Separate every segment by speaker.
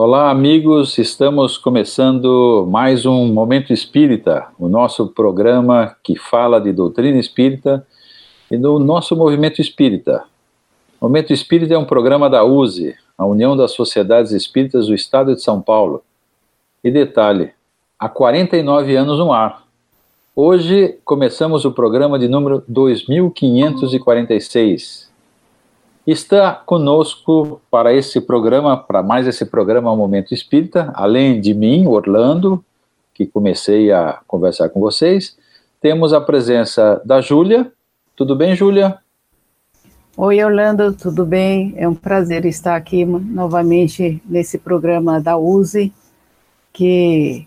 Speaker 1: Olá, amigos. Estamos começando mais um Momento Espírita, o nosso programa que fala de doutrina espírita e do nosso movimento espírita. O Momento Espírita é um programa da USE, a União das Sociedades Espíritas do Estado de São Paulo. E detalhe, há 49 anos no ar. Hoje começamos o programa de número 2546 Está conosco para esse programa, para mais esse programa Momento Espírita, além de mim, Orlando, que comecei a conversar com vocês, temos a presença da Júlia. Tudo bem, Júlia?
Speaker 2: Oi, Orlando, tudo bem? É um prazer estar aqui novamente nesse programa da USE, que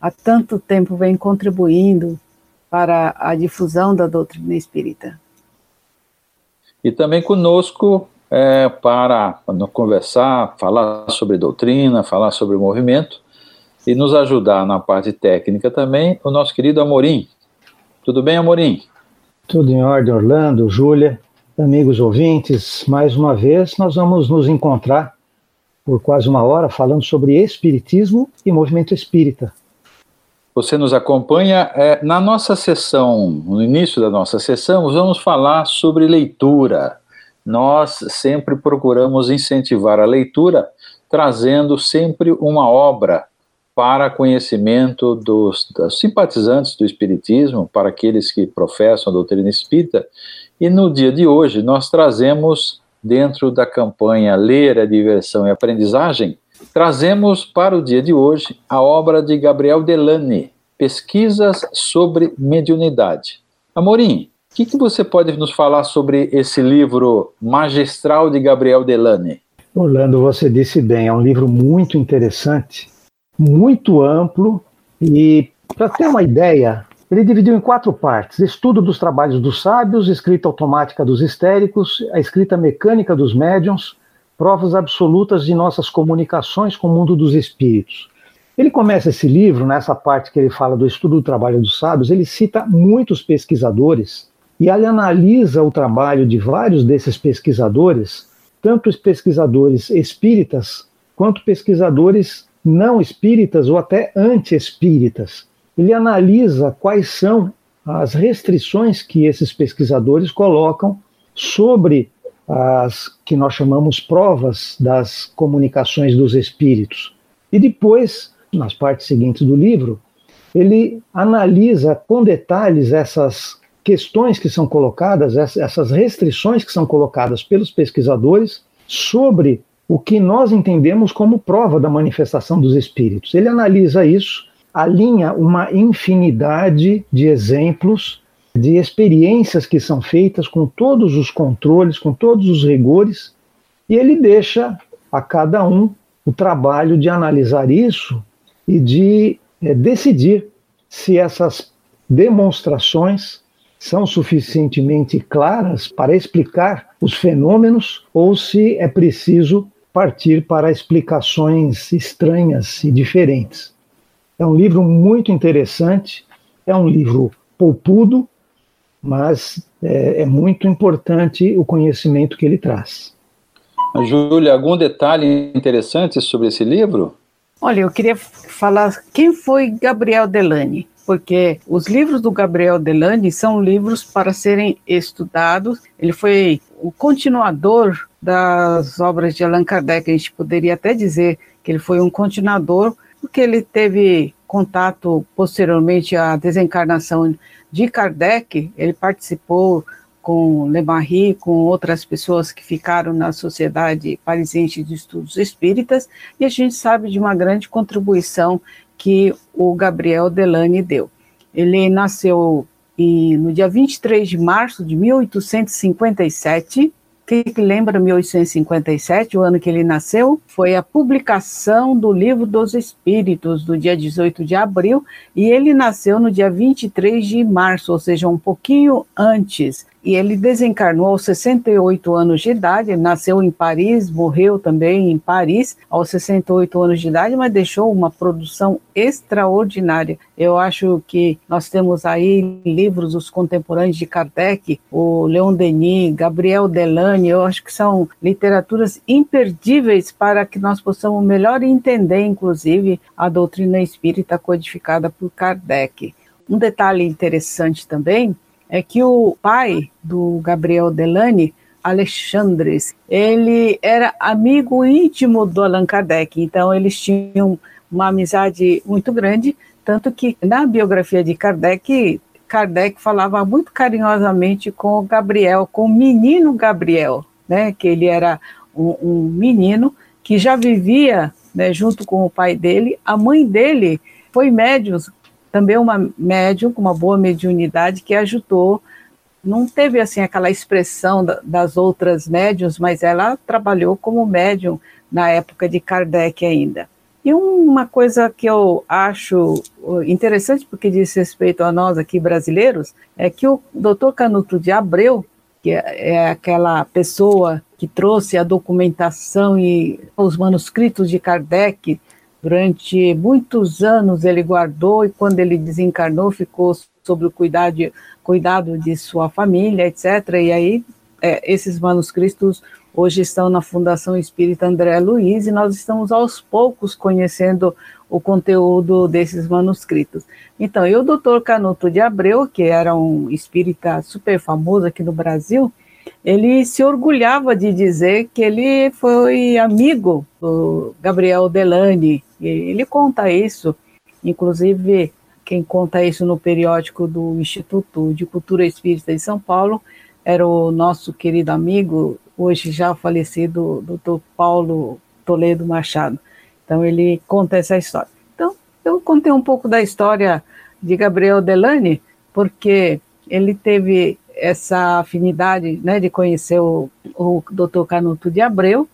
Speaker 2: há tanto tempo vem contribuindo para a difusão da doutrina espírita
Speaker 1: e também conosco é, para conversar, falar sobre doutrina, falar sobre movimento e nos ajudar na parte técnica também o nosso querido Amorim. Tudo bem, Amorim?
Speaker 3: Tudo em ordem, Orlando, Júlia, amigos ouvintes. Mais uma vez nós vamos nos encontrar por quase uma hora falando sobre espiritismo e movimento espírita
Speaker 1: você nos acompanha. É, na nossa sessão, no início da nossa sessão, vamos falar sobre leitura. Nós sempre procuramos incentivar a leitura, trazendo sempre uma obra para conhecimento dos, dos simpatizantes do Espiritismo, para aqueles que professam a doutrina espírita. E no dia de hoje, nós trazemos, dentro da campanha Ler a Diversão e Aprendizagem, trazemos para o dia de hoje a obra de Gabriel Delane, Pesquisas sobre Mediunidade. Amorim, o que, que, você pode nos falar sobre esse livro magistral de Gabriel Delane?
Speaker 3: Orlando, você disse bem, é um livro muito interessante, muito amplo e, para ter uma ideia, ele dividiu em quatro partes: estudo dos trabalhos dos sábios, escrita automática dos histéricos, a escrita mecânica dos médiums, provas absolutas de nossas comunicações com o mundo dos espíritos. Ele começa esse livro, nessa parte que ele fala do estudo do trabalho dos sábios, ele cita muitos pesquisadores e ele analisa o trabalho de vários desses pesquisadores, tanto os pesquisadores espíritas quanto pesquisadores não espíritas ou até anti-espíritas. Ele analisa quais são as restrições que esses pesquisadores colocam sobre as que nós chamamos provas das comunicações dos espíritos. E depois, nas partes seguintes do livro, ele analisa com detalhes essas questões que são colocadas, essas restrições que são colocadas pelos pesquisadores sobre o que nós entendemos como prova da manifestação dos espíritos. Ele analisa isso, alinha uma infinidade de exemplos de experiências que são feitas com todos os controles, com todos os rigores, e ele deixa a cada um o trabalho de analisar isso e de é, decidir se essas demonstrações são suficientemente claras para explicar os fenômenos ou se é preciso partir para explicações estranhas e diferentes. É um livro muito interessante, é um livro poupudo, mas é, é muito importante o conhecimento que ele traz.
Speaker 1: Júlia, algum detalhe interessante sobre esse livro?
Speaker 2: Olha, eu queria falar quem foi Gabriel Delane, porque os livros do Gabriel Delane são livros para serem estudados. Ele foi o continuador das obras de Allan Kardec. A gente poderia até dizer que ele foi um continuador, porque ele teve contato posteriormente à desencarnação de Kardec, ele participou com Le Marie, com outras pessoas que ficaram na Sociedade Parisiense de Estudos Espíritas, e a gente sabe de uma grande contribuição que o Gabriel Delane deu. Ele nasceu em, no dia 23 de março de 1857, que, que lembra 1857, o ano que ele nasceu? Foi a publicação do Livro dos Espíritos, do dia 18 de abril, e ele nasceu no dia 23 de março, ou seja, um pouquinho antes e ele desencarnou aos 68 anos de idade, nasceu em Paris, morreu também em Paris aos 68 anos de idade, mas deixou uma produção extraordinária. Eu acho que nós temos aí livros dos contemporâneos de Kardec, o Leon Denis, Gabriel Delane, eu acho que são literaturas imperdíveis para que nós possamos melhor entender, inclusive, a doutrina espírita codificada por Kardec. Um detalhe interessante também é que o pai do Gabriel Delane, Alexandres, ele era amigo íntimo do Allan Kardec, então eles tinham uma amizade muito grande, tanto que na biografia de Kardec, Kardec falava muito carinhosamente com o Gabriel, com o menino Gabriel, né, que ele era um, um menino que já vivia né, junto com o pai dele, a mãe dele foi médium também uma médium com uma boa mediunidade que ajudou. Não teve assim aquela expressão da, das outras médiums, mas ela trabalhou como médium na época de Kardec ainda. E uma coisa que eu acho interessante, porque diz respeito a nós aqui brasileiros, é que o doutor Canuto de Abreu, que é, é aquela pessoa que trouxe a documentação e os manuscritos de Kardec Durante muitos anos ele guardou e quando ele desencarnou ficou sob o cuidado, cuidado de sua família, etc. E aí é, esses manuscritos hoje estão na Fundação Espírita André Luiz e nós estamos aos poucos conhecendo o conteúdo desses manuscritos. Então, e o doutor Canuto de Abreu, que era um espírita super famoso aqui no Brasil, ele se orgulhava de dizer que ele foi amigo do Gabriel Delane. Ele conta isso, inclusive quem conta isso no periódico do Instituto de Cultura Espírita de São Paulo era o nosso querido amigo, hoje já falecido, Dr. Paulo Toledo Machado. Então ele conta essa história. Então eu contei um pouco da história de Gabriel Delane, porque ele teve essa afinidade né, de conhecer o, o Dr. Canuto de Abreu,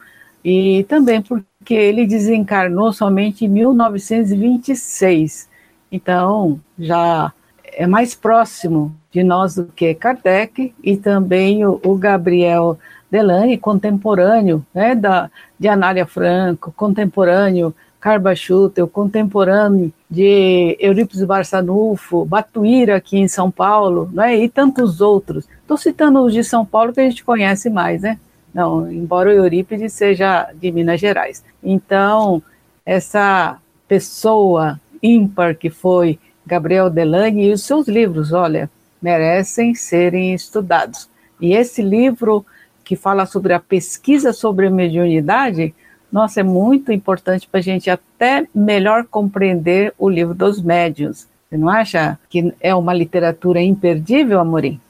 Speaker 2: e também porque ele desencarnou somente em 1926. Então, já é mais próximo de nós do que Kardec e também o, o Gabriel Delane, contemporâneo né, da, de Anália Franco, contemporâneo Carbachuta, o contemporâneo de Eurípides Barçanufo, Batuíra aqui em São Paulo, né, e tantos outros. Estou citando os de São Paulo que a gente conhece mais, né? Não, embora o Eurípides seja de Minas Gerais. Então, essa pessoa ímpar que foi Gabriel Delane e os seus livros, olha, merecem serem estudados. E esse livro que fala sobre a pesquisa sobre a mediunidade, nossa, é muito importante para a gente até melhor compreender o livro dos médiuns. Você não acha que é uma literatura imperdível, Amorim?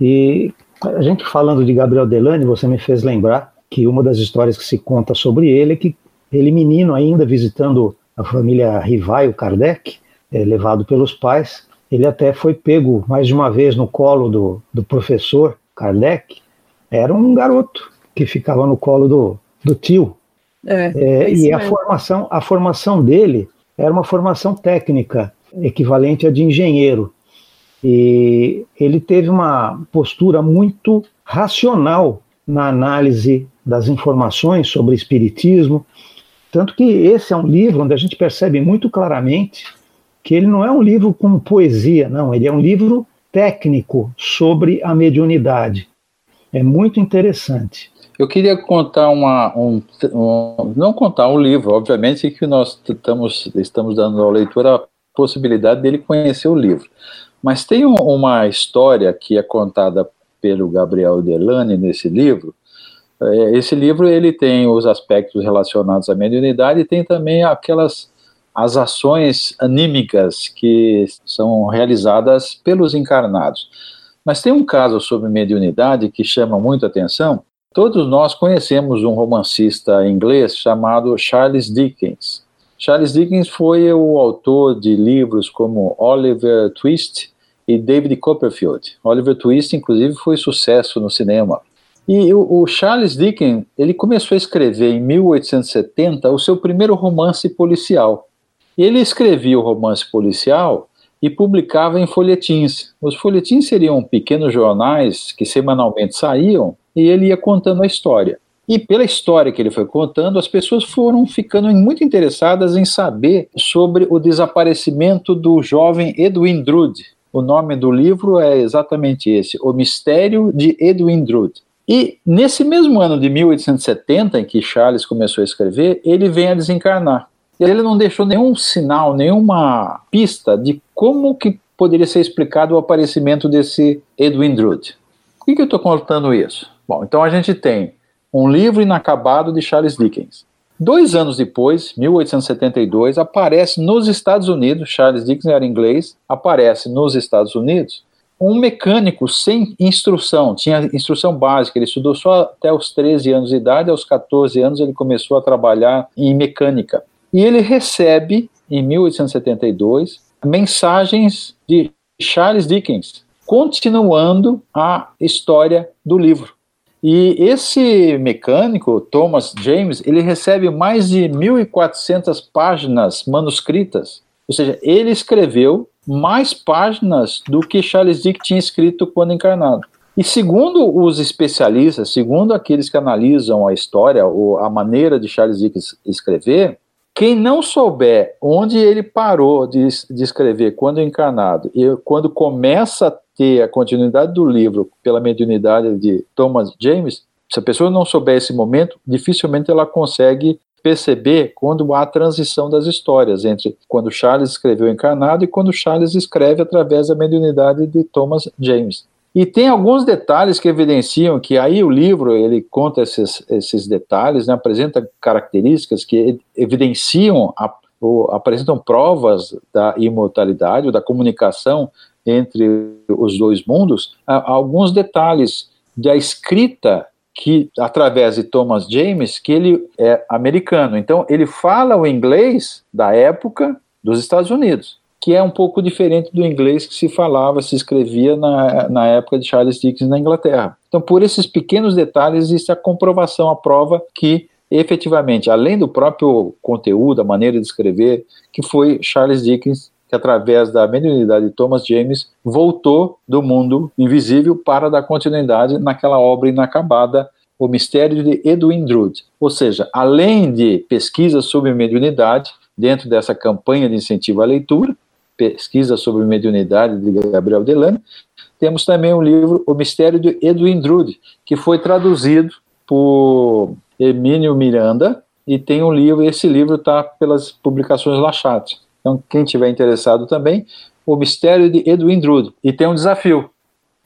Speaker 3: E a gente falando de Gabriel Delane, você me fez lembrar que uma das histórias que se conta sobre ele é que ele, menino ainda, visitando a família Rivaio Kardec, é, levado pelos pais, ele até foi pego mais de uma vez no colo do, do professor Kardec. Era um garoto que ficava no colo do, do tio, é, é, e a formação, a formação dele era uma formação técnica, equivalente a de engenheiro. E ele teve uma postura muito racional na análise das informações sobre espiritismo, tanto que esse é um livro onde a gente percebe muito claramente que ele não é um livro com poesia, não, ele é um livro técnico sobre a mediunidade. É muito interessante.
Speaker 1: Eu queria contar uma, um, um, não contar um livro, obviamente que nós estamos, estamos dando ao leitor a possibilidade dele conhecer o livro, mas tem um, uma história que é contada pelo Gabriel Delane nesse livro. É, esse livro ele tem os aspectos relacionados à mediunidade e tem também aquelas as ações anímicas que são realizadas pelos encarnados. Mas tem um caso sobre mediunidade que chama muito atenção, Todos nós conhecemos um romancista inglês chamado Charles Dickens. Charles Dickens foi o autor de livros como Oliver Twist e David Copperfield. Oliver Twist, inclusive, foi sucesso no cinema. E o, Charles Dickens, ele começou a escrever em 1870 o seu primeiro romance policial. Ele escrevia o romance policial e publicava em folhetins. Os folhetins seriam pequenos jornais que semanalmente saíam e ele ia contando a história. E pela história que ele foi contando, as pessoas foram ficando muito interessadas em saber sobre o desaparecimento do jovem Edwin Drood. O nome do livro é exatamente esse, O Mistério de Edwin Drood. E nesse mesmo ano de 1870, em que Charles começou a escrever, ele vem a desencarnar. Ele não deixou nenhum sinal, nenhuma pista de como que poderia ser explicado o aparecimento desse Edwin Drood. Por que, que eu estou contando isso? Bom, então a gente tem um livro inacabado de Charles Dickens. Dois anos depois, 1872, aparece nos Estados Unidos, Charles Dickens era inglês, aparece nos Estados Unidos um mecânico sem instrução, tinha instrução básica, ele estudou só até os 13 anos de idade, aos 14 anos ele começou a trabalhar em mecânica. E ele recebe, em 1872, mensagens de Charles Dickens, continuando a história do livro. E esse mecânico, Thomas James, ele recebe mais de 1.400 páginas manuscritas, ou seja, ele escreveu mais páginas do que Charles Dickens tinha escrito quando encarnado. E segundo os especialistas, segundo aqueles que analisam a história ou a maneira de Charles Dickens escrever, quem não souber onde ele parou de, de escrever quando encarnado e quando começa ter a continuidade do livro pela mediunidade de Thomas James, se a pessoa não souber esse momento, dificilmente ela consegue perceber quando há a transição das histórias entre quando Charles escreveu Encarnado e quando Charles escreve através da mediunidade de Thomas James. E tem alguns detalhes que evidenciam que aí o livro ele conta esses, esses detalhes, né, apresenta características que evidenciam, a, apresentam provas da imortalidade ou da comunicação entre os dois mundos, alguns detalhes da escrita que através de Thomas James, que ele é americano. Então ele fala o inglês da época dos Estados Unidos, que é um pouco diferente do inglês que se falava, se escrevia na, na época de Charles Dickens na Inglaterra. Então por esses pequenos detalhes existe a comprovação, a prova que efetivamente, além do próprio conteúdo, a maneira de escrever, que foi Charles Dickens que através da mediunidade de Thomas James voltou do mundo invisível para dar continuidade naquela obra inacabada, O Mistério de Edwin Drood. Ou seja, além de pesquisas sobre mediunidade, dentro dessa campanha de incentivo à leitura, pesquisa sobre mediunidade de Gabriel Delane, temos também o livro O Mistério de Edwin Drood, que foi traduzido por Emílio Miranda, e tem um livro, esse livro está pelas publicações Lachat. Então, quem tiver interessado também, o mistério de Edwin Drood. E tem um desafio,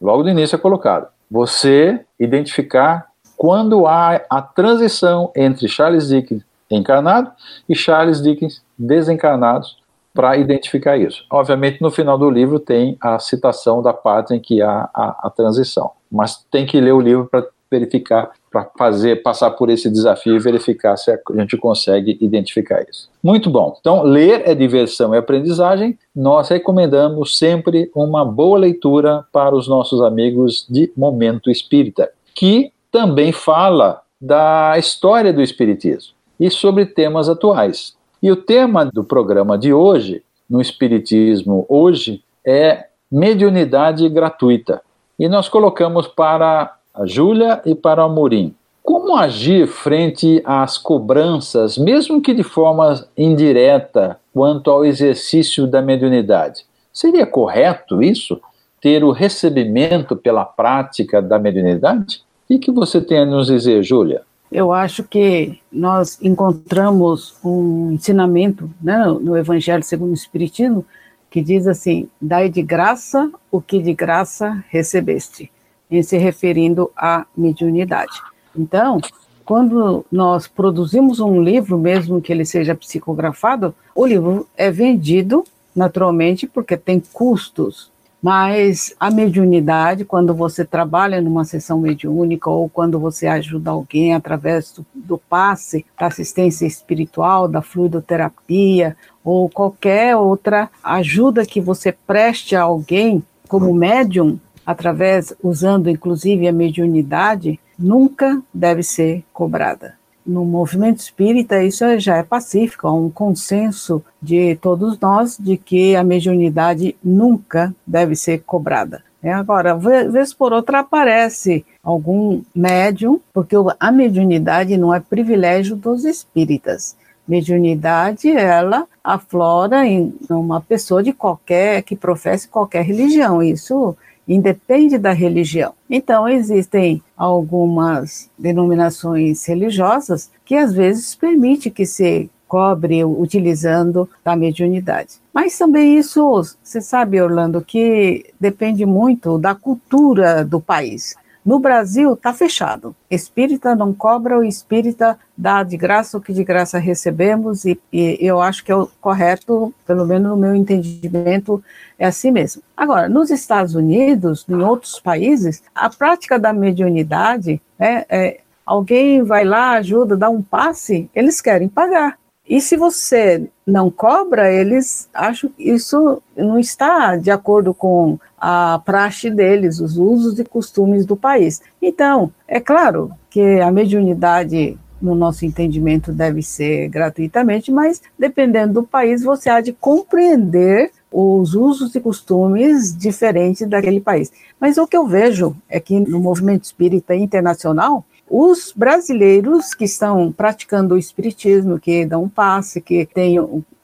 Speaker 1: logo no início é colocado. Você identificar quando há a transição entre Charles Dickens encarnado e Charles Dickens desencarnados para identificar isso. Obviamente, no final do livro tem a citação da parte em que há a, a transição, mas tem que ler o livro para verificar, para fazer, passar por esse desafio e verificar se a gente consegue identificar isso. Muito bom. Então, ler é diversão e aprendizagem. Nós recomendamos sempre uma boa leitura para os nossos amigos de Momento Espírita, que também fala da história do Espiritismo e sobre temas atuais. E o tema do programa de hoje, no Espiritismo hoje, é mediunidade gratuita. E nós colocamos para a Júlia e para o Amorim. Como agir frente às cobranças, mesmo que de forma indireta, quanto ao exercício da mediunidade? Seria correto isso? Ter o recebimento pela prática da mediunidade? O que você tem a nos dizer, Júlia?
Speaker 2: Eu acho que nós encontramos um ensinamento né, no Evangelho segundo o Espiritismo que diz assim: dai de graça o que de graça recebeste em se referindo à mediunidade. Então, quando nós produzimos um livro, mesmo que ele seja psicografado, o livro é vendido naturalmente porque tem custos. Mas a mediunidade, quando você trabalha numa sessão mediúnica ou quando você ajuda alguém através do, do passe, da assistência espiritual, da fluidoterapia ou qualquer outra ajuda que você preste a alguém como médium, através, usando inclusive a mediunidade, nunca deve ser cobrada. no movimento espírita isso já é pacífico, há um consenso de todos nós de que a mediunidade nunca deve ser cobrada. É, agora, vez por outra aparece algum médium, porque a mediunidade não é privilégio dos espíritas. Mediunidade, ela aflora em uma pessoa de qualquer, que professe qualquer religião. Isso independe da religião. Então, existem algumas denominações religiosas que às vezes permite que se cobre utilizando a mediunidade. Mas também isso, você sabe, Orlando, que depende muito da cultura do país. No Brasil está fechado. Espírita não cobra, o espírita dá de graça o que de graça recebemos, e, e, eu acho que é o correto, pelo menos no meu entendimento, é assim mesmo. Agora, nos Estados Unidos, em outros países, a prática da mediunidade, é, é alguém vai lá, ajuda, dá um passe, eles querem pagar. E se você não cobra, eles acham que isso não está de acordo com a praxe deles, os usos e costumes do país. Então, é claro que a mediunidade, no nosso entendimento, deve ser gratuitamente, mas dependendo do país, você há de compreender os usos e costumes diferentes daquele país. Mas o que eu vejo é que no movimento espírita internacional, os brasileiros que estão praticando o espiritismo, que dão um passe, que têm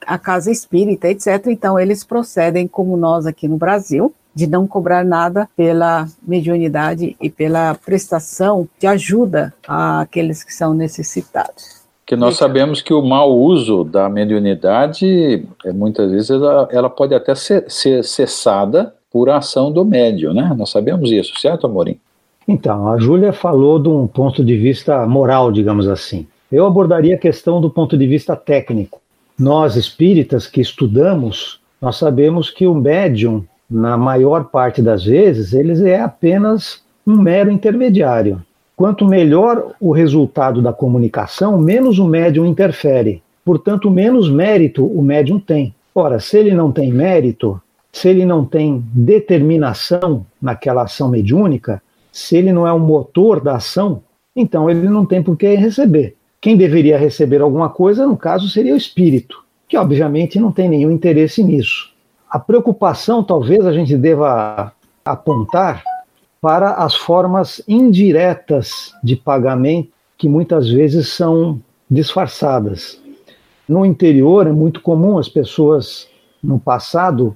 Speaker 2: a casa espírita, etc., então eles procedem como nós aqui no Brasil, de não cobrar nada pela mediunidade e pela prestação de ajuda àqueles que são necessitados.
Speaker 1: Que nós sabemos que o mau uso da mediunidade, é, muitas vezes, ela, ela pode até ser, ser cessada por ação do médium, né? Nós sabemos isso, certo, Amorim?
Speaker 3: Então, a Júlia falou de um ponto de vista moral, digamos assim. Eu abordaria a questão do ponto de vista técnico. Nós espíritas que estudamos, nós sabemos que o médium, na maior parte das vezes, ele é apenas um mero intermediário. Quanto melhor o resultado da comunicação, menos o médium interfere. Portanto, menos mérito o médium tem. Ora, se ele não tem mérito, se ele não tem determinação naquela ação mediúnica, se ele não é o motor da ação, então ele não tem por que receber. Quem deveria receber alguma coisa, no caso, seria o espírito, que obviamente não tem nenhum interesse nisso. A preocupação, talvez a gente deva apontar para as formas indiretas de pagamento que muitas vezes são disfarçadas. No interior é muito comum as pessoas no passado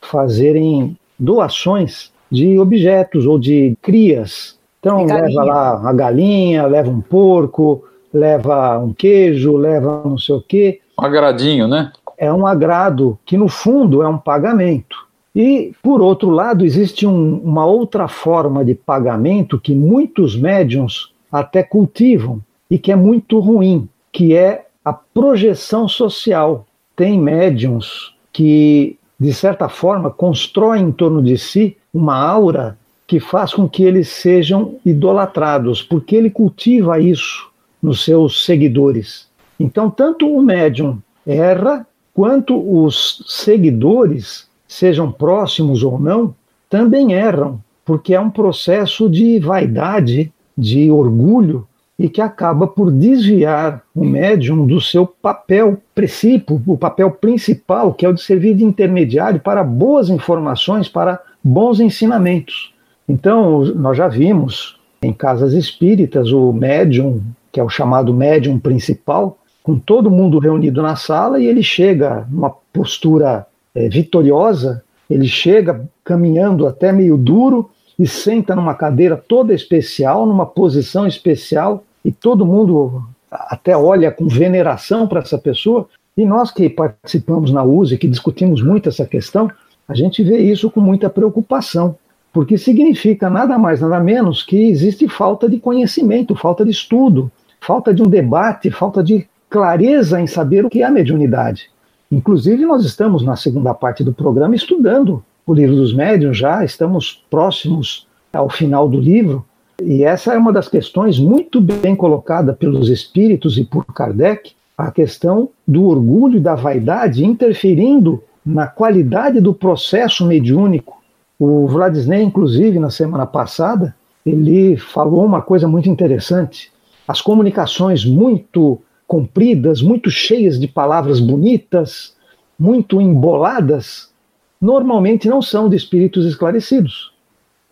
Speaker 3: fazerem doações de objetos ou de crias. Então, leva lá a galinha, leva um porco, leva um queijo, leva não sei o quê.
Speaker 1: Um agradinho, né?
Speaker 3: É um agrado que, no fundo, é um pagamento. E, por outro lado, existe um, uma outra forma de pagamento que muitos médiums até cultivam e que é muito ruim, que é a projeção social. Tem médiums que, de certa forma, constroem em torno de si uma aura que faz com que eles sejam idolatrados, porque ele cultiva isso nos seus seguidores. Então, tanto o médium erra, quanto os seguidores, sejam próximos ou não, também erram, porque é um processo de vaidade, de orgulho, e que acaba por desviar o médium do seu papel princípio, o papel principal, que é o de servir de intermediário para boas informações, para bons ensinamentos. Então, nós já vimos em casas espíritas o médium, que é o chamado médium principal, com todo mundo reunido na sala e ele chega numa postura é, vitoriosa, ele chega caminhando até meio duro e senta numa cadeira toda especial, numa posição especial, e todo mundo até olha com veneração para essa pessoa. E nós que participamos na USE, que discutimos muito essa questão, a gente vê isso com muita preocupação, porque significa nada mais, nada menos que existe falta de conhecimento, falta de estudo, falta de um debate, falta de clareza em saber o que é a mediunidade. Inclusive, nós estamos na segunda parte do programa estudando o livro dos médiuns já, estamos próximos ao final do livro, e essa é uma das questões muito bem colocada pelos espíritos e por Kardec, a questão do orgulho e da vaidade interferindo na qualidade do processo mediúnico. O Vladisney, inclusive, na semana passada, ele falou uma coisa muito interessante. as comunicações muito compridas, muito cheias de palavras bonitas, muito emboladas, normalmente não são de espíritos esclarecidos.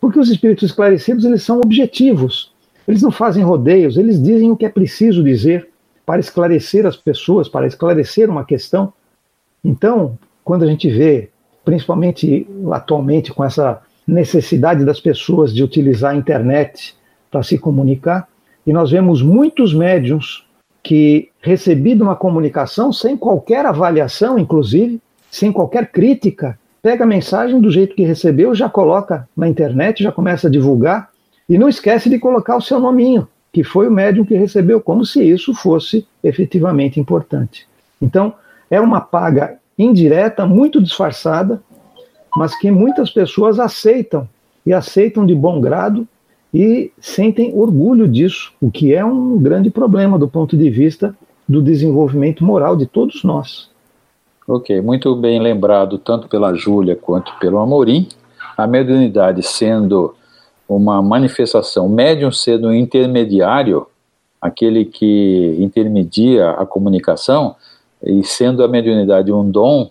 Speaker 3: Porque os espíritos esclarecidos, eles são objetivos. Eles não fazem rodeios, eles dizem o que é preciso dizer para esclarecer as pessoas, para esclarecer uma questão. Então, quando a gente vê, principalmente atualmente com essa necessidade das pessoas de utilizar a internet para se comunicar, e nós vemos muitos médiums que, recebido uma comunicação sem qualquer avaliação, inclusive, sem qualquer crítica, pega a mensagem do jeito que recebeu, já coloca na internet, já começa a divulgar, e não esquece de colocar o seu nominho, que foi o médium que recebeu, como se isso fosse efetivamente importante. Então, é uma paga indireta, muito disfarçada, mas que muitas pessoas aceitam, e aceitam de bom grado, e sentem orgulho disso, o que é um grande problema do ponto de vista do desenvolvimento moral de todos nós.
Speaker 1: Ok, muito bem lembrado, tanto pela Júlia quanto pelo Amorim. A mediunidade sendo uma manifestação, médium sendo um intermediário, aquele que intermedia a comunicação, e sendo a mediunidade um dom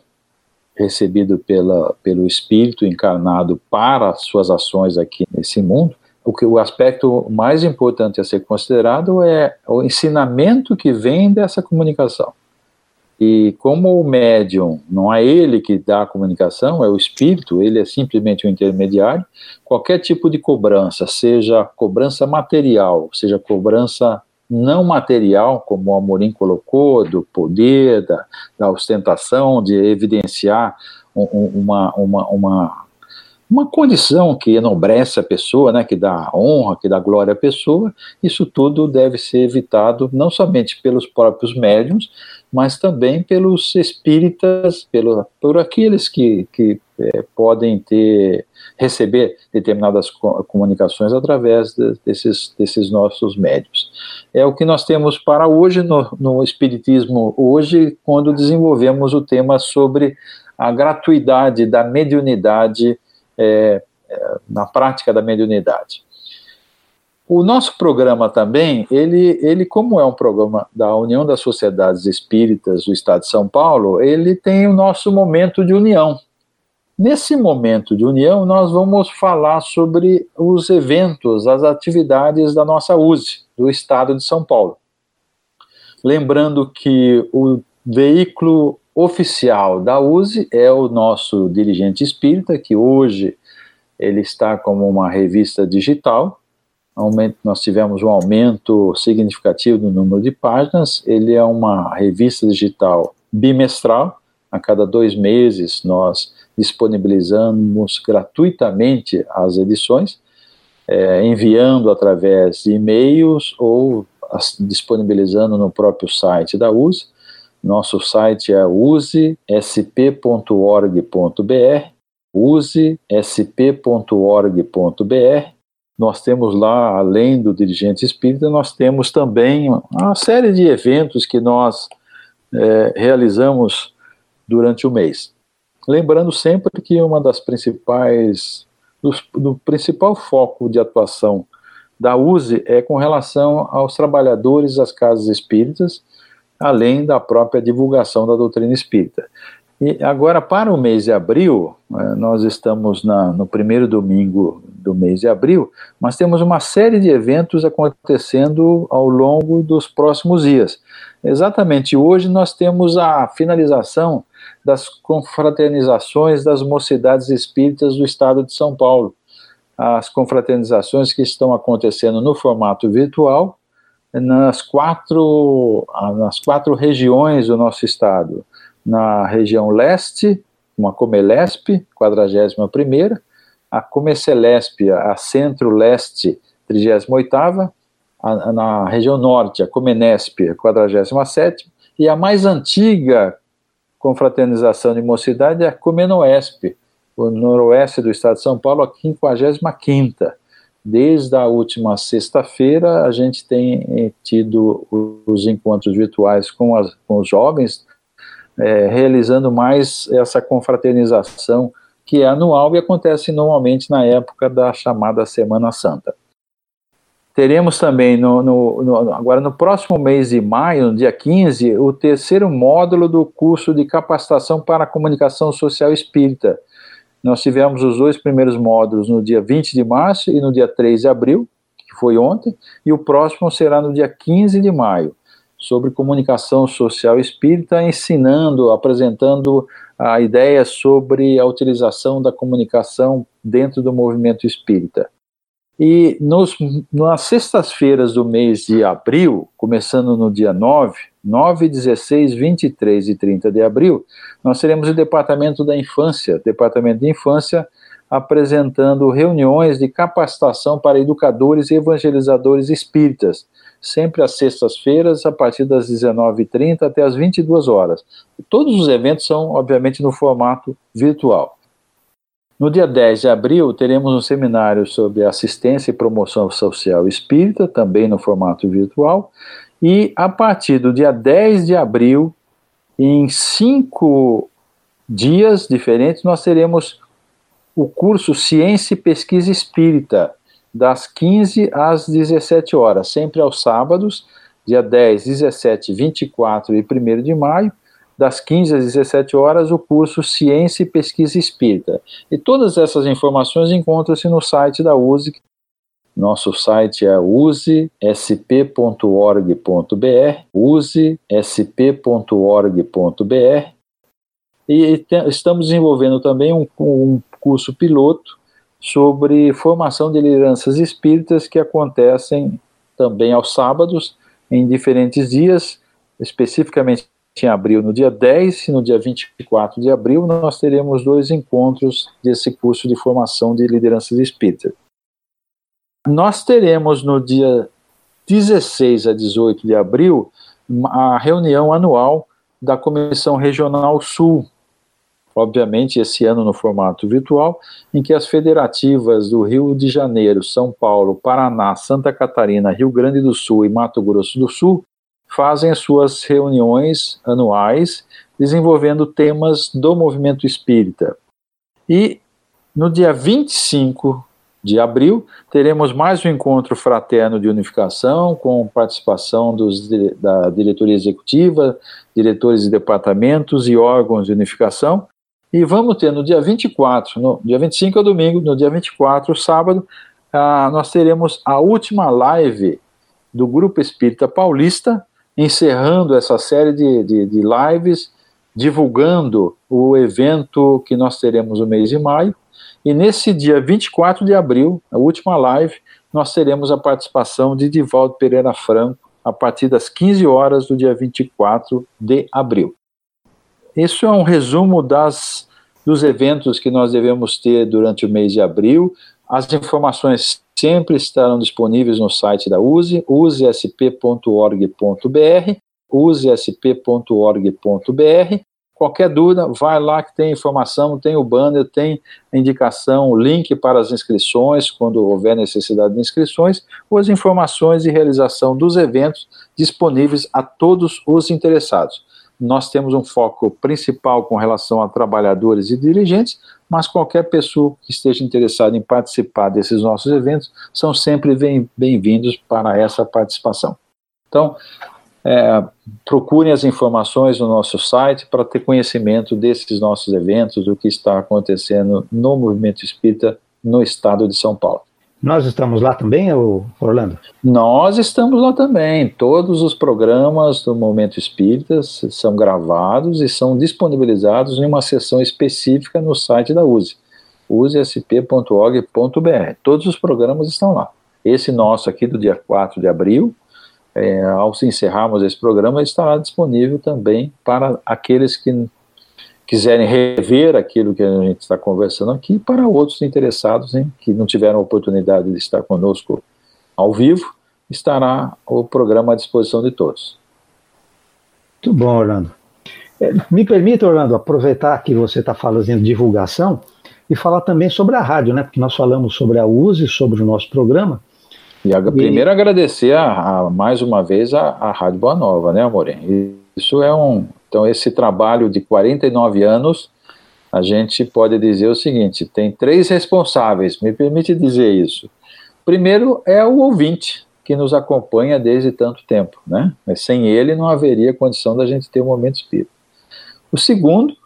Speaker 1: recebido pela, pelo espírito encarnado para suas ações aqui nesse mundo, o, que, o aspecto mais importante a ser considerado é o ensinamento que vem dessa comunicação. E como o médium não é ele que dá a comunicação, é o espírito, ele é simplesmente um intermediário, qualquer tipo de cobrança, seja cobrança material, seja cobrança não material, como o Amorim colocou, do poder, da, da ostentação, de evidenciar um, uma, uma, uma uma condição que enobrece a pessoa, né, que dá honra, que dá glória à pessoa, isso tudo deve ser evitado não somente pelos próprios médiums, mas também pelos espíritas, pelo, por aqueles que, que é, podem ter receber determinadas comunicações através de, desses, desses nossos médios. É o que nós temos para hoje no, no Espiritismo, hoje, quando desenvolvemos o tema sobre a gratuidade da mediunidade é, é, na prática da mediunidade. O nosso programa também, ele, ele, como é um programa da União das Sociedades Espíritas do Estado de São Paulo, ele tem o nosso momento de união. Nesse momento de união, nós vamos falar sobre os eventos, as atividades da nossa USE, do Estado de São Paulo. Lembrando que o veículo oficial da USE é o nosso dirigente espírita, que hoje ele está como uma revista digital. Nós tivemos um aumento significativo no número de páginas. Ele é uma revista digital bimestral. A cada dois meses nós disponibilizamos gratuitamente as edições, é, enviando através de e-mails ou as, disponibilizando no próprio site da USE. Nosso site é usesp.org.br, usesp.org.br. Nós temos lá, além do dirigente espírita, nós temos também uma série de eventos que nós é, realizamos durante o mês. Lembrando sempre que uma das principais, do, do principal foco de atuação da USE é com relação aos trabalhadores das casas espíritas, além da própria divulgação da doutrina espírita. E agora, para o mês de abril, eh, nós estamos na, no primeiro domingo do mês de abril, mas temos uma série de eventos acontecendo ao longo dos próximos dias. Exatamente hoje nós temos a finalização das confraternizações das mocidades espíritas do estado de São Paulo. As confraternizações que estão acontecendo no formato virtual nas quatro, nas quatro regiões do nosso estado. Na região leste, uma Comelesp, 41ª, a Comecelesp, a Centro-Leste, 38ª, na região norte, a Comenesp, 47ª, e a mais antiga confraternização de mocidade é a Comenoesp, o noroeste do estado de São Paulo, a 55ª. Desde a última sexta-feira, a gente tem eh, tido os encontros virtuais com, as, com os jovens, é, realizando mais essa confraternização que é anual e acontece normalmente na época da chamada Semana Santa. teremos também, no, no, no, agora no próximo mês de maio, no dia 15, o terceiro módulo do curso de capacitação para a comunicação social espírita. Nós tivemos os dois primeiros módulos no dia 20 de março e no dia 3 de abril, que foi ontem, e o próximo será no dia 15 de maio, sobre comunicação social espírita, ensinando, apresentando a ideia sobre a utilização da comunicação dentro do movimento espírita. E nos, nas sextas-feiras do mês de abril, começando no dia 9, 9, 16, 23 e 30 de abril, nós teremos o Departamento da Infância, Departamento de Infância, apresentando reuniões de capacitação para educadores e evangelizadores espíritas, sempre às sextas-feiras, a partir das 19h30 até as 22 horas. Todos os eventos são, obviamente, no formato virtual. No dia 10 de abril, teremos um seminário sobre assistência e promoção social espírita, também no formato virtual. E a partir do dia 10 de abril, em cinco dias diferentes, nós teremos o curso Ciência e Pesquisa Espírita, das 15 às 17 horas, sempre aos sábados, dia 10, 17, 24 e 1 de maio, das 15 às 17 horas, o curso Ciência e Pesquisa Espírita. E todas essas informações encontram-se no site da USE. Nosso site é usesp.org.br, usesp.org.br. E estamos desenvolvendo também um, um curso piloto sobre formação de lideranças espíritas que acontecem também aos sábados, em diferentes dias, especificamente em abril, no dia 10 e no dia 24 de abril, nós teremos dois encontros desse curso de formação de lideranças espíritas. Nós teremos no dia 16 a 18 de abril a reunião anual da Comissão Regional Sul, obviamente esse ano no formato virtual, em que as federativas do Rio de Janeiro, São Paulo, Paraná, Santa Catarina, Rio Grande do Sul e Mato Grosso do Sul fazem as suas reuniões anuais desenvolvendo temas do movimento espírita. E no dia 25 de abril, teremos mais um encontro fraterno de unificação, com participação dos, da diretoria executiva, diretores de departamentos e órgãos de unificação. E vamos ter no dia 24, no dia 25 é domingo, no dia 24, sábado, ah, nós teremos a última live do Grupo Espírita Paulista, encerrando essa série de, de, de lives, divulgando o evento que nós teremos no mês de maio. E nesse dia 24 de abril, a última live, nós teremos a participação de Divaldo Pereira Franco a partir das 15 horas do dia 24 de abril. Isso é um resumo das, dos eventos que nós devemos ter durante o mês de abril. As informações sempre estarão disponíveis no site da USE, usesp.org.br, usesp.org.br. Qualquer dúvida, vai lá que tem informação, tem o banner, tem indicação, o link para as inscrições, quando houver necessidade de inscrições, ou as informações de realização dos eventos disponíveis a todos os interessados nós temos um foco principal com relação a trabalhadores e dirigentes, mas qualquer pessoa que esteja interessada em participar desses nossos eventos são sempre bem-vindos para essa participação. Então, é, procurem as informações no nosso site para ter conhecimento desses nossos eventos, do que está acontecendo no movimento espírita no estado de São Paulo.
Speaker 3: Nós estamos lá também, Orlando?
Speaker 1: Nós estamos lá também. Todos os programas do Momento Espírita são gravados e são disponibilizados em uma sessão específica no site da USE, usesp.org.br. Todos os programas estão lá. Esse nosso aqui do dia 4 de abril, é, ao encerrarmos esse programa, estará disponível também para aqueles que quiserem rever aquilo que a gente está conversando aqui, para outros interessados em que não tiveram oportunidade de estar conosco ao vivo, estará o programa à disposição de todos.
Speaker 3: Muito bom, Orlando. É, me permita, Orlando, aproveitar que você está fazendo divulgação e falar também sobre a rádio, né? Porque nós falamos sobre a USE, sobre o nosso programa.
Speaker 1: E, a, e... primeiro agradecer a, a, mais uma vez a, a Rádio Boa Nova, né, Amorim? Isso é um, então, esse trabalho de 49 anos, a gente pode dizer o seguinte: tem três responsáveis, me permite dizer isso. Primeiro é o ouvinte, que nos acompanha desde tanto tempo, né? Mas sem ele não haveria condição da gente ter um momento espírita. O segundo,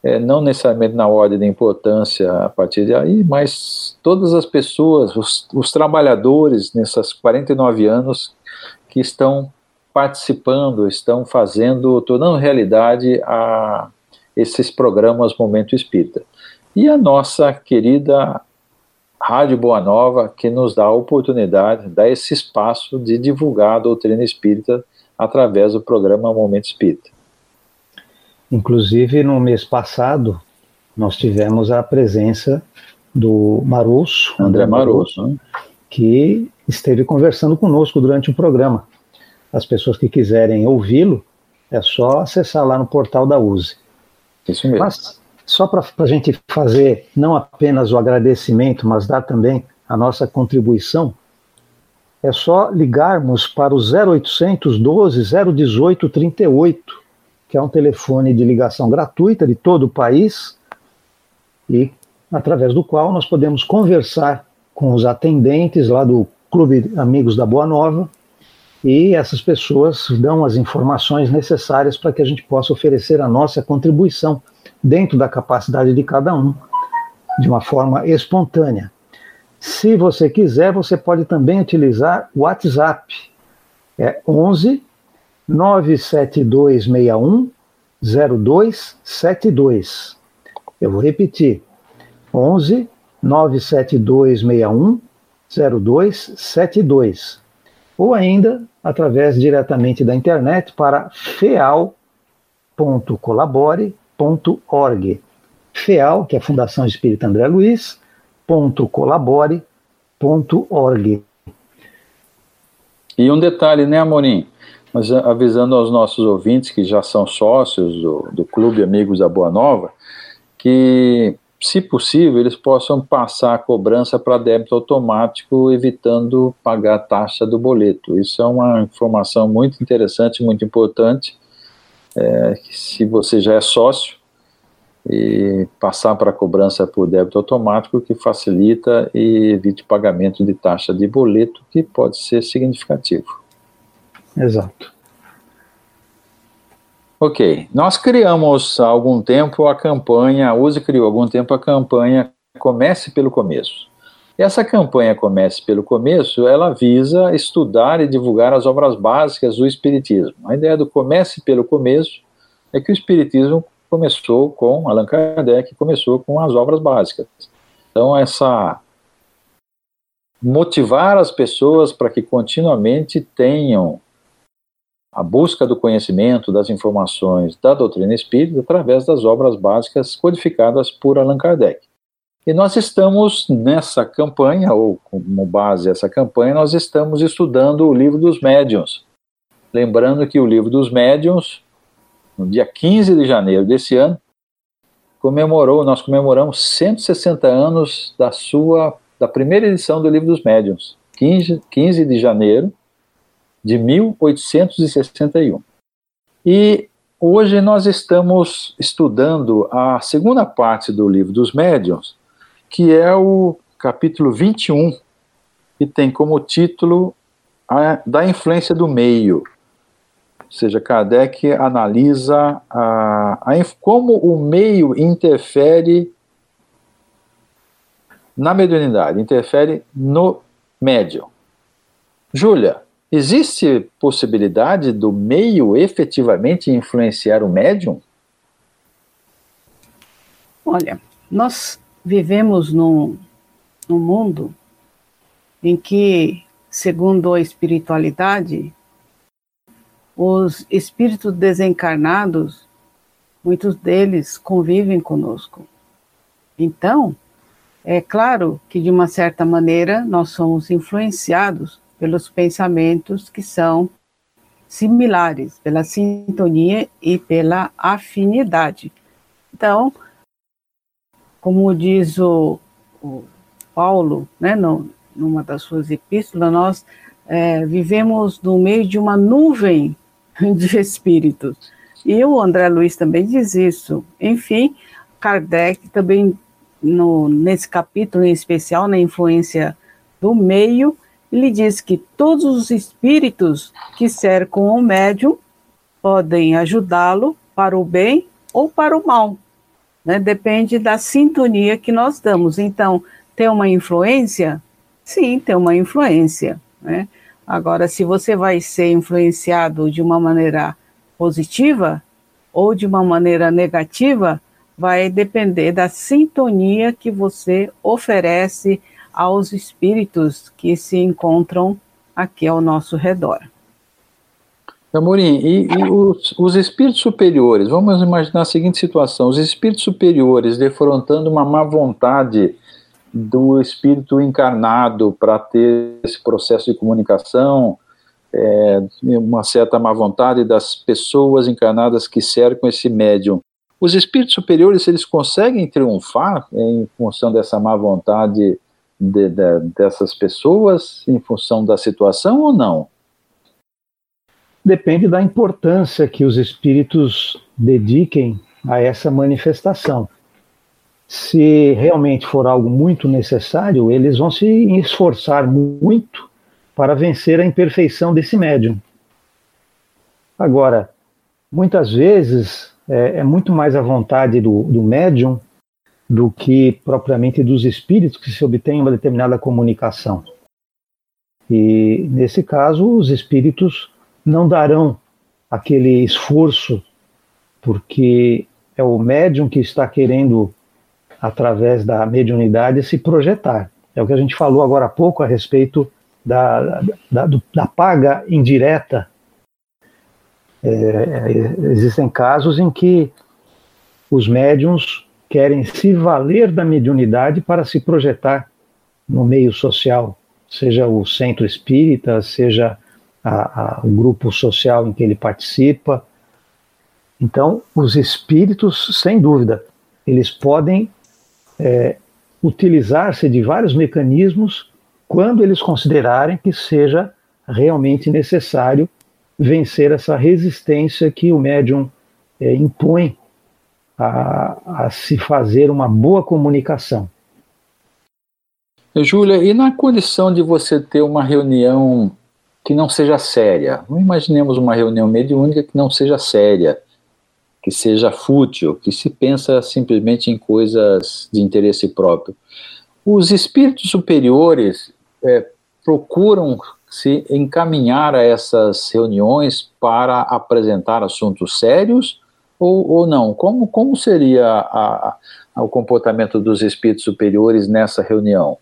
Speaker 1: é, não necessariamente na ordem de importância a partir de aí, mas todas as pessoas, os, os trabalhadores nessas 49 anos que estão participando, estão fazendo, tornando realidade a esses programas Momento Espírita. E a nossa querida Rádio Boa Nova, que nos dá a oportunidade, dá esse espaço de divulgar a doutrina espírita através do programa Momento Espírita.
Speaker 3: Inclusive, no mês passado, nós tivemos a presença do Marosso,
Speaker 1: André Marosso, né?
Speaker 3: que esteve conversando conosco durante o programa. As pessoas que quiserem ouvi-lo, é só acessar lá no portal da USE.
Speaker 1: Isso mesmo.
Speaker 3: Mas, só para a gente fazer não apenas o agradecimento, mas dar também a nossa contribuição, é só ligarmos para o 0800 12 018 38, que é um telefone de ligação gratuita de todo o país e através do qual nós podemos conversar com os atendentes lá do Clube Amigos da Boa Nova e essas pessoas dão as informações necessárias para que a gente possa oferecer a nossa contribuição dentro da capacidade de cada um, de uma forma espontânea. Se você quiser, você pode também utilizar o WhatsApp. É 11 97261 0272. Eu vou repetir. 11 97261 0272. Ou ainda através diretamente da internet para feal.colabore.org. FEAL, que é a Fundação Espírita André Luiz, .colabore.org.
Speaker 1: E um detalhe, né, Amorim? Mas avisando aos nossos ouvintes que já são sócios do, do Clube Amigos da Boa Nova, que se possível, eles possam passar a cobrança para débito automático, evitando pagar a taxa do boleto. Isso é uma informação muito interessante, muito importante. É, se você já é sócio, e passar para a cobrança por débito automático, que facilita e evite pagamento de taxa de boleto, que pode ser significativo.
Speaker 3: Exato.
Speaker 1: Ok, nós criamos há algum tempo a campanha, a USE criou há algum tempo a campanha Comece pelo Começo. Essa campanha Comece pelo Começo, ela visa estudar e divulgar as obras básicas do Espiritismo. A ideia do Comece pelo Começo é que o Espiritismo começou com, Allan Kardec começou com as obras básicas. Então, essa motivar as pessoas para que continuamente tenham a busca do conhecimento, das informações da doutrina espírita através das obras básicas codificadas por Allan Kardec. E nós estamos nessa campanha, ou como base essa campanha, nós estamos estudando o livro dos médiuns. Lembrando que o livro dos médiuns, no dia 15 de janeiro desse ano, comemorou, nós comemoramos 160 anos da sua, da primeira edição do livro dos médiuns. 15, 15 de janeiro de 1861. E hoje nós estamos estudando a segunda parte do livro dos médiuns, que é o capítulo 21, que tem como título a, Da influência do meio. Ou seja, Kardec analisa a, a, como o meio interfere na mediunidade, interfere no médium. Júlia, Existe possibilidade do meio efetivamente influenciar o médium?
Speaker 2: Olha, nós vivemos num, num mundo em que, segundo a espiritualidade, os espíritos desencarnados, muitos deles convivem conosco. Então, é claro que, de uma certa maneira, nós somos influenciados pelos pensamentos que são similares, pela sintonia e pela afinidade. Então, como diz o, o Paulo, né, no, numa das suas epístolas, nós é, vivemos no meio de uma nuvem de espíritos. E o André Luiz também diz isso. Enfim, Kardec também, no, nesse capítulo em especial, na influência do meio, ele diz que todos os espíritos que cercam o médium podem ajudá-lo para o bem ou para o mal. Né? Depende da sintonia que nós damos. Então, tem uma influência? Sim, tem uma influência. Né? Agora, se você vai ser influenciado de uma maneira positiva ou de uma maneira negativa, vai depender da sintonia que você oferece aos espíritos que se encontram aqui ao nosso redor.
Speaker 1: Amorim, e, e os, os, espíritos superiores, vamos imaginar a seguinte situação: os espíritos superiores defrontando uma má vontade do espírito encarnado para ter esse processo de comunicação, é, uma certa má vontade das pessoas encarnadas que cercam esse médium. Os espíritos superiores, eles conseguem triunfar em função dessa má vontade de, de, dessas pessoas, em função da situação ou não?
Speaker 3: Depende da importância que os espíritos dediquem a essa manifestação. Se realmente for algo muito necessário, eles vão se esforçar muito para vencer a imperfeição desse médium. Agora, muitas vezes é, é muito mais a vontade do, do médium do que propriamente dos espíritos que se obtém uma determinada comunicação. E nesse caso, os espíritos não darão aquele esforço, porque é o médium que está querendo, através da mediunidade, se projetar. É o que a gente falou agora há pouco a respeito da, da, da paga indireta. É, é, existem casos em que os médiums querem se valer da mediunidade para se projetar no meio social, seja o centro espírita, seja a, a, o grupo social em que ele participa. Então, os espíritos, sem dúvida, eles podem é, utilizar-se de vários mecanismos quando eles considerarem que seja realmente necessário vencer essa resistência que o médium é, impõe a, a se fazer uma boa comunicação.
Speaker 1: Júlia, e na condição de você ter uma reunião que não seja séria. Não imaginemos uma reunião mediúnica que não seja séria, que seja fútil, que se pensa simplesmente em coisas de interesse próprio. Os espíritos superiores é, procuram se encaminhar a essas reuniões para apresentar assuntos sérios ou, ou não? Como, como seria a, a, o comportamento dos espíritos superiores nessa reunião?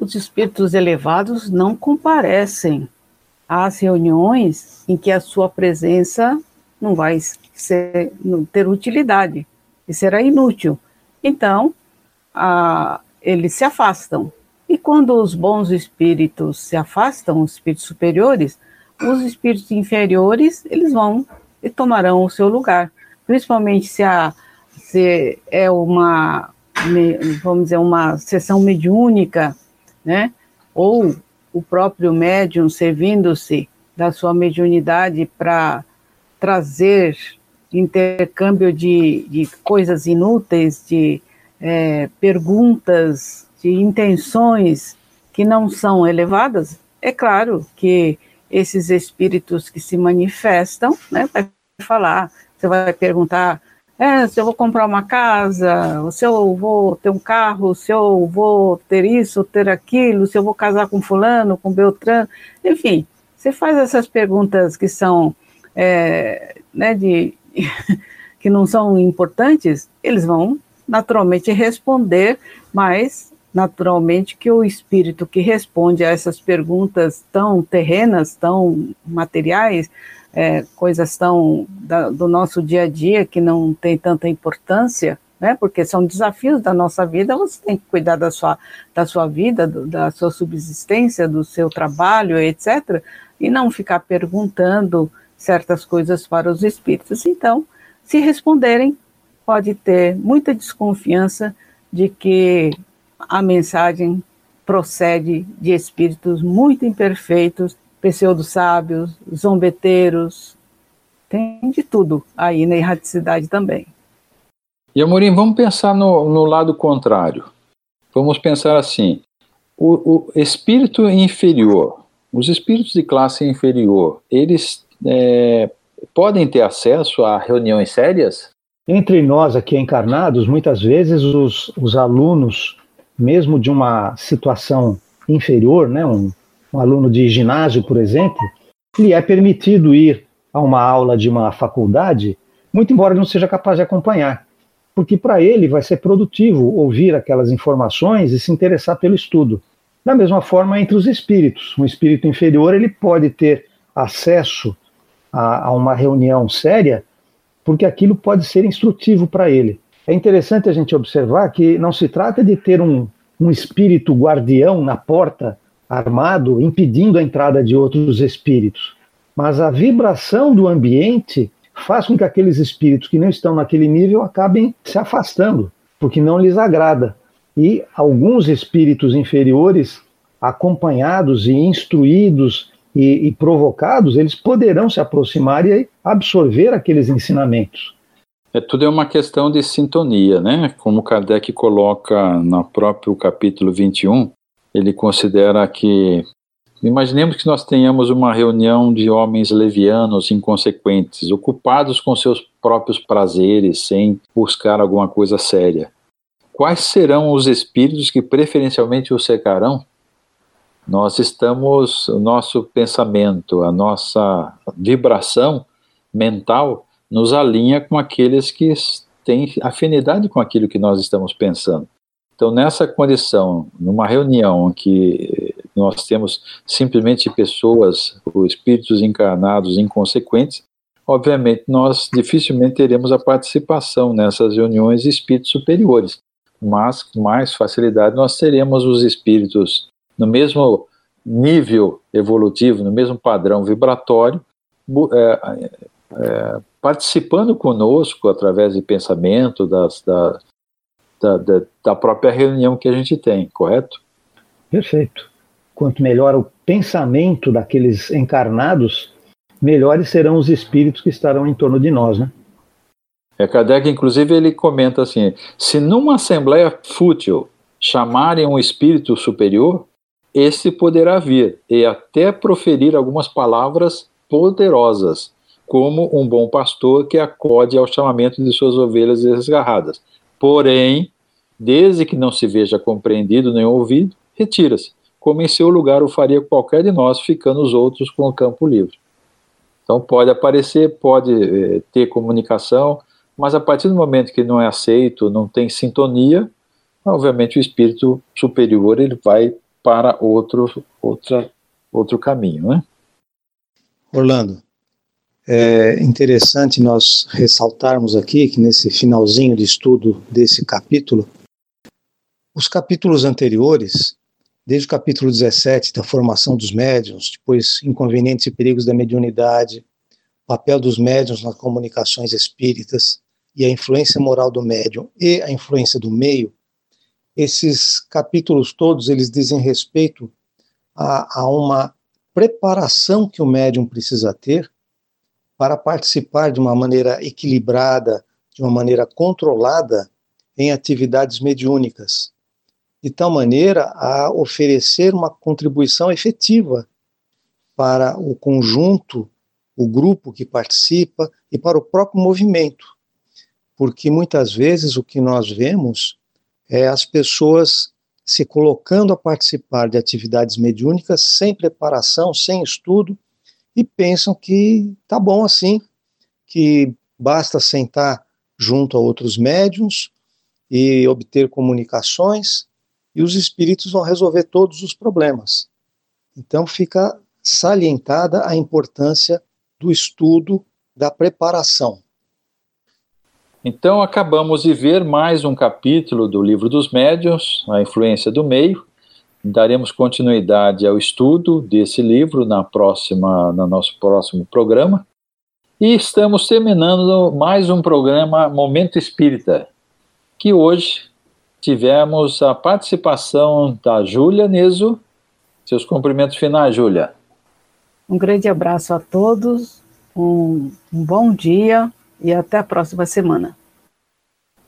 Speaker 2: os espíritos elevados não comparecem às reuniões em que a sua presença não vai ser, não ter utilidade e será inútil. Então, a, eles se afastam. E quando os bons espíritos se afastam, os espíritos superiores, os espíritos inferiores, eles vão e tomarão o seu lugar. Principalmente se, a, se é uma, vamos dizer, uma sessão mediúnica, né? Ou o próprio médium servindo-se da sua mediunidade para trazer intercâmbio de, de coisas inúteis, de é, perguntas, de intenções que não são elevadas, é claro que esses espíritos que se manifestam, né, vai falar, você vai perguntar é, se eu vou comprar uma casa, se eu vou ter um carro, se eu vou ter isso, ter aquilo, se eu vou casar com fulano, com Beltrano, enfim, você faz essas perguntas que são, é, né, de, que não são importantes, eles vão naturalmente responder, mas naturalmente que o espírito que responde a essas perguntas tão terrenas, tão materiais, é, coisas tão da, do nosso dia a dia que não tem tanta importância, né? Porque são desafios da nossa vida. Você tem que cuidar da sua da sua vida, do, da sua subsistência, do seu trabalho, etc. E não ficar perguntando certas coisas para os espíritos. Então, se responderem, pode ter muita desconfiança de que a mensagem procede de espíritos muito imperfeitos pseudo-sábios, zombeteiros, tem de tudo aí na erraticidade também.
Speaker 1: E Amorim, vamos pensar no, no lado contrário. Vamos pensar assim: o, o espírito inferior, os espíritos de classe inferior, eles é, podem ter acesso a reuniões sérias?
Speaker 3: Entre nós aqui encarnados, muitas vezes os, os alunos, mesmo de uma situação inferior, né, um, um aluno de ginásio, por exemplo, lhe é permitido ir a uma aula de uma faculdade, muito embora não seja capaz de acompanhar, porque para ele vai ser produtivo ouvir aquelas informações e se interessar pelo estudo. Da mesma forma, entre os espíritos, um espírito inferior ele pode ter acesso a, a uma reunião séria, porque aquilo pode ser instrutivo para ele. É interessante a gente observar que não se trata de ter um, um espírito guardião na porta, armado, impedindo a entrada de outros espíritos, mas a vibração do ambiente faz com que aqueles espíritos que não estão naquele nível acabem se afastando, porque não lhes agrada. E alguns espíritos inferiores, acompanhados e instruídos e, e provocados, eles poderão se aproximar e absorver aqueles ensinamentos.
Speaker 1: É, tudo é uma questão de sintonia, né? Como Kardec coloca no próprio capítulo 21, ele considera que Imaginemos que nós tenhamos uma reunião de homens levianos, inconsequentes, ocupados com seus próprios prazeres, sem buscar alguma coisa séria. Quais serão os espíritos que preferencialmente o secarão? Nós estamos, o nosso pensamento, a nossa vibração mental nos alinha com aqueles que têm afinidade com aquilo que nós estamos pensando. Então, nessa condição, numa reunião que nós temos simplesmente pessoas, ou espíritos encarnados inconsequentes, obviamente nós dificilmente teremos a participação nessas reuniões de espíritos superiores, mas com mais facilidade nós teremos os espíritos no mesmo nível evolutivo, no mesmo padrão vibratório, é, é, participando conosco através de pensamento das, da, da, da própria reunião que a gente tem, correto?
Speaker 3: Perfeito quanto melhor o pensamento daqueles encarnados, melhores serão os espíritos que estarão em torno de nós, né?
Speaker 1: É, Kardec, inclusive, ele comenta assim: se numa assembleia fútil chamarem um espírito superior, esse poderá vir e até proferir algumas palavras poderosas, como um bom pastor que acode ao chamamento de suas ovelhas desgarradas. Porém, desde que não se veja compreendido nem ouvido, retira-se como em seu lugar o faria qualquer de nós, ficando os outros com o campo livre. Então pode aparecer, pode eh, ter comunicação, mas a partir do momento que não é aceito, não tem sintonia, obviamente o espírito superior ele vai para outro, outra, outro caminho, né?
Speaker 4: Orlando, é interessante nós ressaltarmos aqui que nesse finalzinho de estudo desse capítulo, os capítulos anteriores desde o capítulo 17, da formação dos médiuns, depois inconvenientes e perigos da mediunidade, papel dos médiuns nas comunicações espíritas e a influência moral do médium e a influência do meio, esses capítulos todos eles dizem respeito a, a uma preparação que o médium precisa ter para participar de uma maneira equilibrada, de uma maneira controlada em atividades mediúnicas de tal maneira a oferecer uma contribuição efetiva para o conjunto, o grupo que participa e para o próprio movimento. Porque muitas vezes o que nós vemos é as pessoas se colocando a participar de atividades mediúnicas sem preparação, sem estudo, e pensam que tá bom assim, que basta sentar junto a outros médiums e obter comunicações e os espíritos vão resolver todos os problemas. Então fica salientada a importância do estudo, da preparação.
Speaker 1: Então acabamos de ver mais um capítulo do livro dos médiuns, a influência do meio. Daremos continuidade ao estudo desse livro na próxima, no nosso próximo programa. E estamos terminando mais um programa Momento Espírita, que hoje tivemos a participação da Júlia Neso. Seus cumprimentos finais, Júlia.
Speaker 2: Um grande abraço a todos, um, um bom dia e até a próxima semana.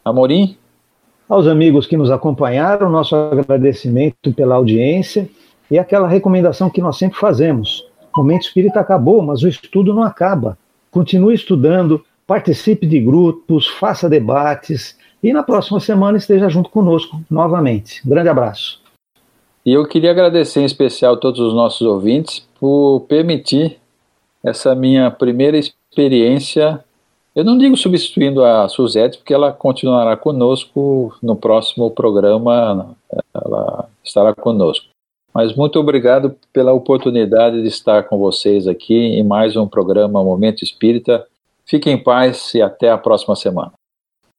Speaker 1: Amorim?
Speaker 3: Aos amigos que nos acompanharam, nosso agradecimento pela audiência e aquela recomendação que nós sempre fazemos. O momento espírita acabou, mas o estudo não acaba. Continue estudando, participe de grupos, faça debates e na próxima semana esteja junto conosco novamente. Grande abraço.
Speaker 1: E eu queria agradecer em especial a todos os nossos ouvintes por permitir essa minha primeira experiência. Eu não digo substituindo a Suzette, porque ela continuará conosco no próximo programa, ela estará conosco. Mas muito obrigado pela oportunidade de estar com vocês aqui em mais um programa Momento Espírita. Fiquem em paz e até a próxima semana.